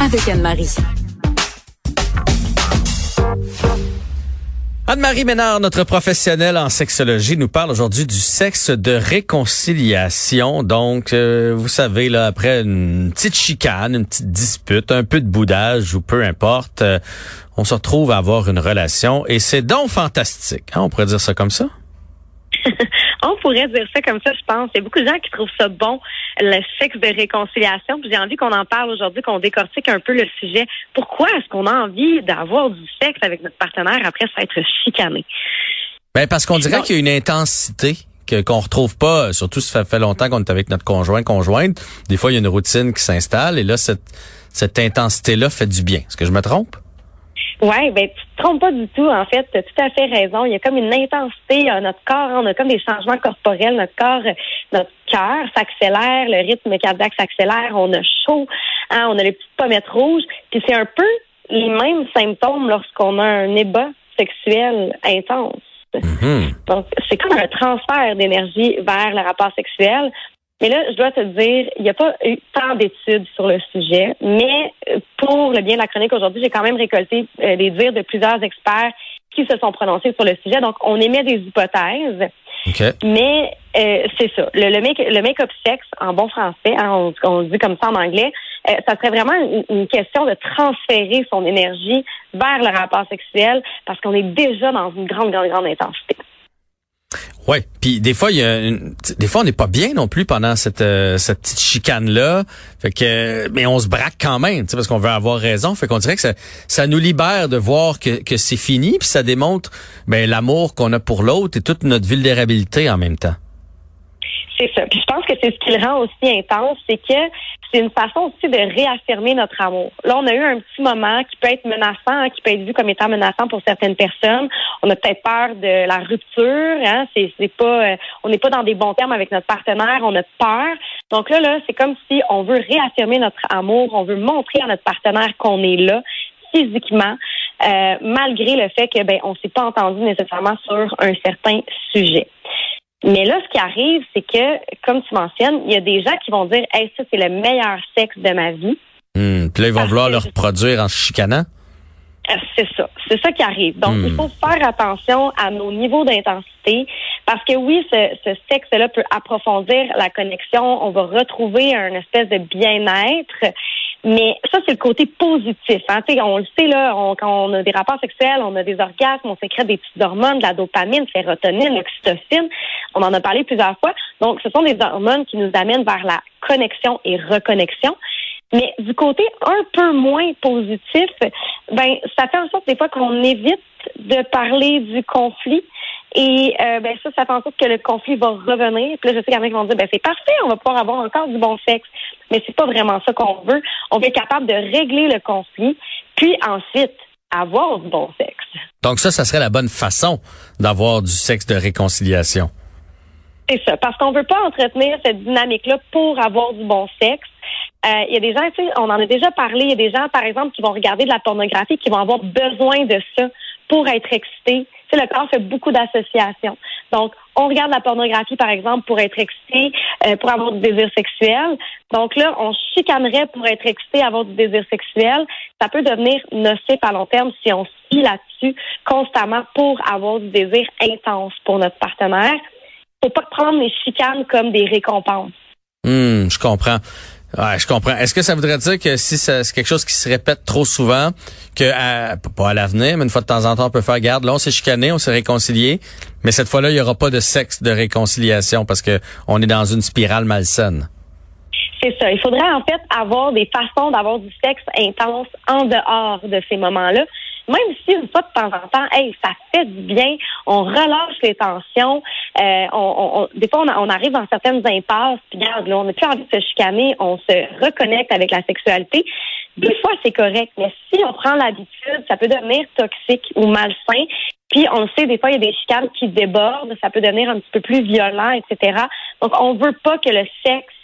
avec Anne-Marie. Anne-Marie Ménard, notre professionnelle en sexologie, nous parle aujourd'hui du sexe de réconciliation. Donc, euh, vous savez, là, après une petite chicane, une petite dispute, un peu de boudage ou peu importe, euh, on se retrouve à avoir une relation et c'est donc fantastique. Hein, on pourrait dire ça comme ça? on pourrait dire ça comme ça, je pense. Il y a beaucoup de gens qui trouvent ça bon, le sexe de réconciliation. Puis j'ai envie qu'on en parle aujourd'hui, qu'on décortique un peu le sujet. Pourquoi est-ce qu'on a envie d'avoir du sexe avec notre partenaire après s'être chicané? Ben parce qu'on dirait qu'il y a une intensité que qu'on retrouve pas, surtout si ça fait longtemps qu'on est avec notre conjoint, conjointe. Des fois, il y a une routine qui s'installe et là, cette, cette intensité-là fait du bien. Est-ce que je me trompe? Oui, ben tu te trompes pas du tout. En fait, tu as tout à fait raison. Il y a comme une intensité. notre corps, on a comme des changements corporels. Notre corps, notre cœur s'accélère, le rythme cardiaque s'accélère. On a chaud, hein, on a les petites pommettes rouges. Puis c'est un peu les mêmes symptômes lorsqu'on a un ébat sexuel intense. Mm-hmm. Donc, c'est comme un transfert d'énergie vers le rapport sexuel. Mais là, je dois te dire, il n'y a pas eu tant d'études sur le sujet, mais euh, pour le bien de la chronique aujourd'hui, j'ai quand même récolté euh, les dires de plusieurs experts qui se sont prononcés sur le sujet. Donc, on émet des hypothèses. Mais euh, c'est ça. Le, le, make, le make-up sexe, en bon français, hein, on, dit comme ça en anglais, ça serait vraiment une, une, question de transférer son énergie vers le rapport sexuel parce qu'on est déjà dans une grande, grande, grande intensité. Ouais, puis des fois il y a une, des fois on n'est pas bien non plus pendant cette euh, cette petite chicane là, fait que mais on se braque quand même, parce qu'on veut avoir raison, fait qu'on dirait que ça, ça nous libère de voir que, que c'est fini, puis ça démontre ben l'amour qu'on a pour l'autre et toute notre vulnérabilité en même temps. C'est ça. Puis je pense que c'est ce qui le rend aussi intense, c'est que c'est une façon aussi de réaffirmer notre amour. Là, on a eu un petit moment qui peut être menaçant, qui peut être vu comme étant menaçant pour certaines personnes. On a peut-être peur de la rupture. Hein? C'est, c'est pas, euh, on n'est pas dans des bons termes avec notre partenaire. On a peur. Donc là, là, c'est comme si on veut réaffirmer notre amour. On veut montrer à notre partenaire qu'on est là physiquement. Euh, malgré le fait que ben on s'est pas entendu nécessairement sur un certain sujet. Mais là, ce qui arrive, c'est que, comme tu mentionnes, il y a des gens qui vont dire Hey, ça, c'est le meilleur sexe de ma vie. Hmm. Puis là, ils vont vouloir le reproduire en chicanant? Euh, c'est ça. C'est ça qui arrive. Donc, il hmm. faut faire attention à nos niveaux d'intensité parce que oui, ce, ce sexe-là peut approfondir la connexion. On va retrouver un espèce de bien-être. Mais ça, c'est le côté positif. Hein. on le sait, là, quand on a des rapports sexuels, on a des orgasmes, on sécrète des petites hormones, de la dopamine, sérotonine, l'oxytocine. On en a parlé plusieurs fois. Donc, ce sont des hormones qui nous amènent vers la connexion et reconnexion. Mais du côté un peu moins positif, ben ça fait en sorte des fois qu'on évite de parler du conflit. Et euh, ben ça, ça fait en sorte que le conflit va revenir. Puis là, je sais qu'il y en a qui vont dire ben c'est parfait, on va pouvoir avoir encore du bon sexe. Mais c'est pas vraiment ça qu'on veut. On veut être capable de régler le conflit, puis ensuite avoir du bon sexe. Donc ça, ça serait la bonne façon d'avoir du sexe de réconciliation. C'est ça, parce qu'on veut pas entretenir cette dynamique-là pour avoir du bon sexe. Euh, il y a des gens, tu sais, on en a déjà parlé, il y a des gens, par exemple, qui vont regarder de la pornographie, qui vont avoir besoin de ça pour être excités. Le corps fait beaucoup d'associations. Donc, on regarde la pornographie, par exemple, pour être excité, euh, pour avoir du désir sexuel. Donc là, on chicanerait pour être excité, avoir du désir sexuel. Ça peut devenir nocif à long terme si on suit là-dessus constamment pour avoir du désir intense pour notre partenaire. Faut pas prendre les chicanes comme des récompenses. Hum, je comprends. Ouais, je comprends. Est-ce que ça voudrait dire que si c'est quelque chose qui se répète trop souvent, que à, pas à l'avenir, mais une fois de temps en temps, on peut faire garde. Là, on s'est chicané, on s'est réconcilié, mais cette fois-là, il y aura pas de sexe de réconciliation parce que on est dans une spirale malsaine. C'est ça. Il faudrait en fait avoir des façons d'avoir du sexe intense en dehors de ces moments-là même si une fois de temps en temps, hey, ça fait du bien, on relâche les tensions, euh, on, des fois on, arrive dans certaines impasses, puis regarde, là, on n'a plus envie de se chicaner, on se reconnecte avec la sexualité. Des fois, c'est correct, mais si on prend l'habitude, ça peut devenir toxique ou malsain. Puis on le sait, des fois, il y a des chicanes qui débordent, ça peut devenir un petit peu plus violent, etc. Donc, on veut pas que le sexe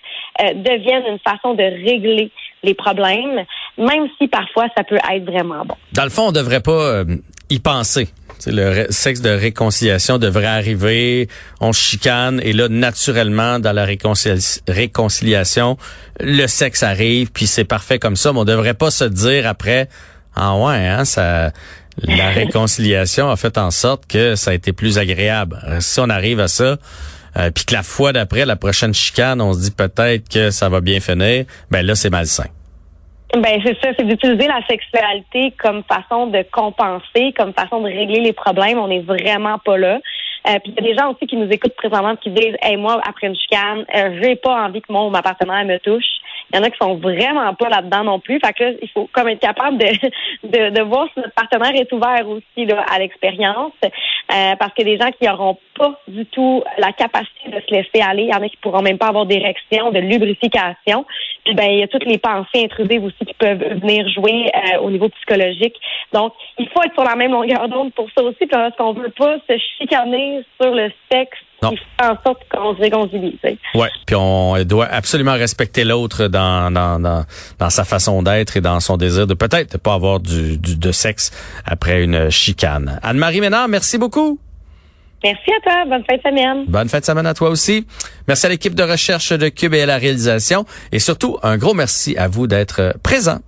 euh, devienne une façon de régler les problèmes, même si parfois ça peut être vraiment bon. Dans le fond, on devrait pas euh, y penser le sexe de réconciliation devrait arriver, on chicane, et là, naturellement, dans la réconciliation, le sexe arrive, puis c'est parfait comme ça, mais on devrait pas se dire après, ah ouais, hein, ça, la réconciliation a fait en sorte que ça a été plus agréable. Si on arrive à ça, euh, puis que la fois d'après, la prochaine chicane, on se dit peut-être que ça va bien finir, ben là, c'est malsain. Ben c'est ça, c'est d'utiliser la sexualité comme façon de compenser, comme façon de régler les problèmes. On n'est vraiment pas là. Euh, puis il y a des gens aussi qui nous écoutent présentement qui disent Hey, moi, après une chicane, euh, j'ai pas envie que mon ma partenaire me touche. Il y en a qui sont vraiment pas là-dedans non plus. Fait que là, il faut comme être capable de, de, de voir si notre partenaire est ouvert aussi là, à l'expérience. Euh, parce que des gens qui n'auront pas du tout la capacité de se laisser aller, il y en a qui pourront même pas avoir d'érection, de lubrification. Puis ben il y a toutes les pensées intrusives aussi qui peuvent venir jouer euh, au niveau psychologique. Donc, il faut être sur la même longueur d'onde pour ça aussi, parce qu'on veut pas se chicaner sur le sexe non. fait en sorte qu'on se réconcilie. Ouais, puis on doit absolument respecter l'autre dans, dans, dans, dans, sa façon d'être et dans son désir de peut-être ne pas avoir du, du, de sexe après une chicane. Anne-Marie Ménard, merci beaucoup. Merci à toi. Bonne fin de semaine. Bonne fin de semaine à toi aussi. Merci à l'équipe de recherche de Cube et à la réalisation. Et surtout, un gros merci à vous d'être présent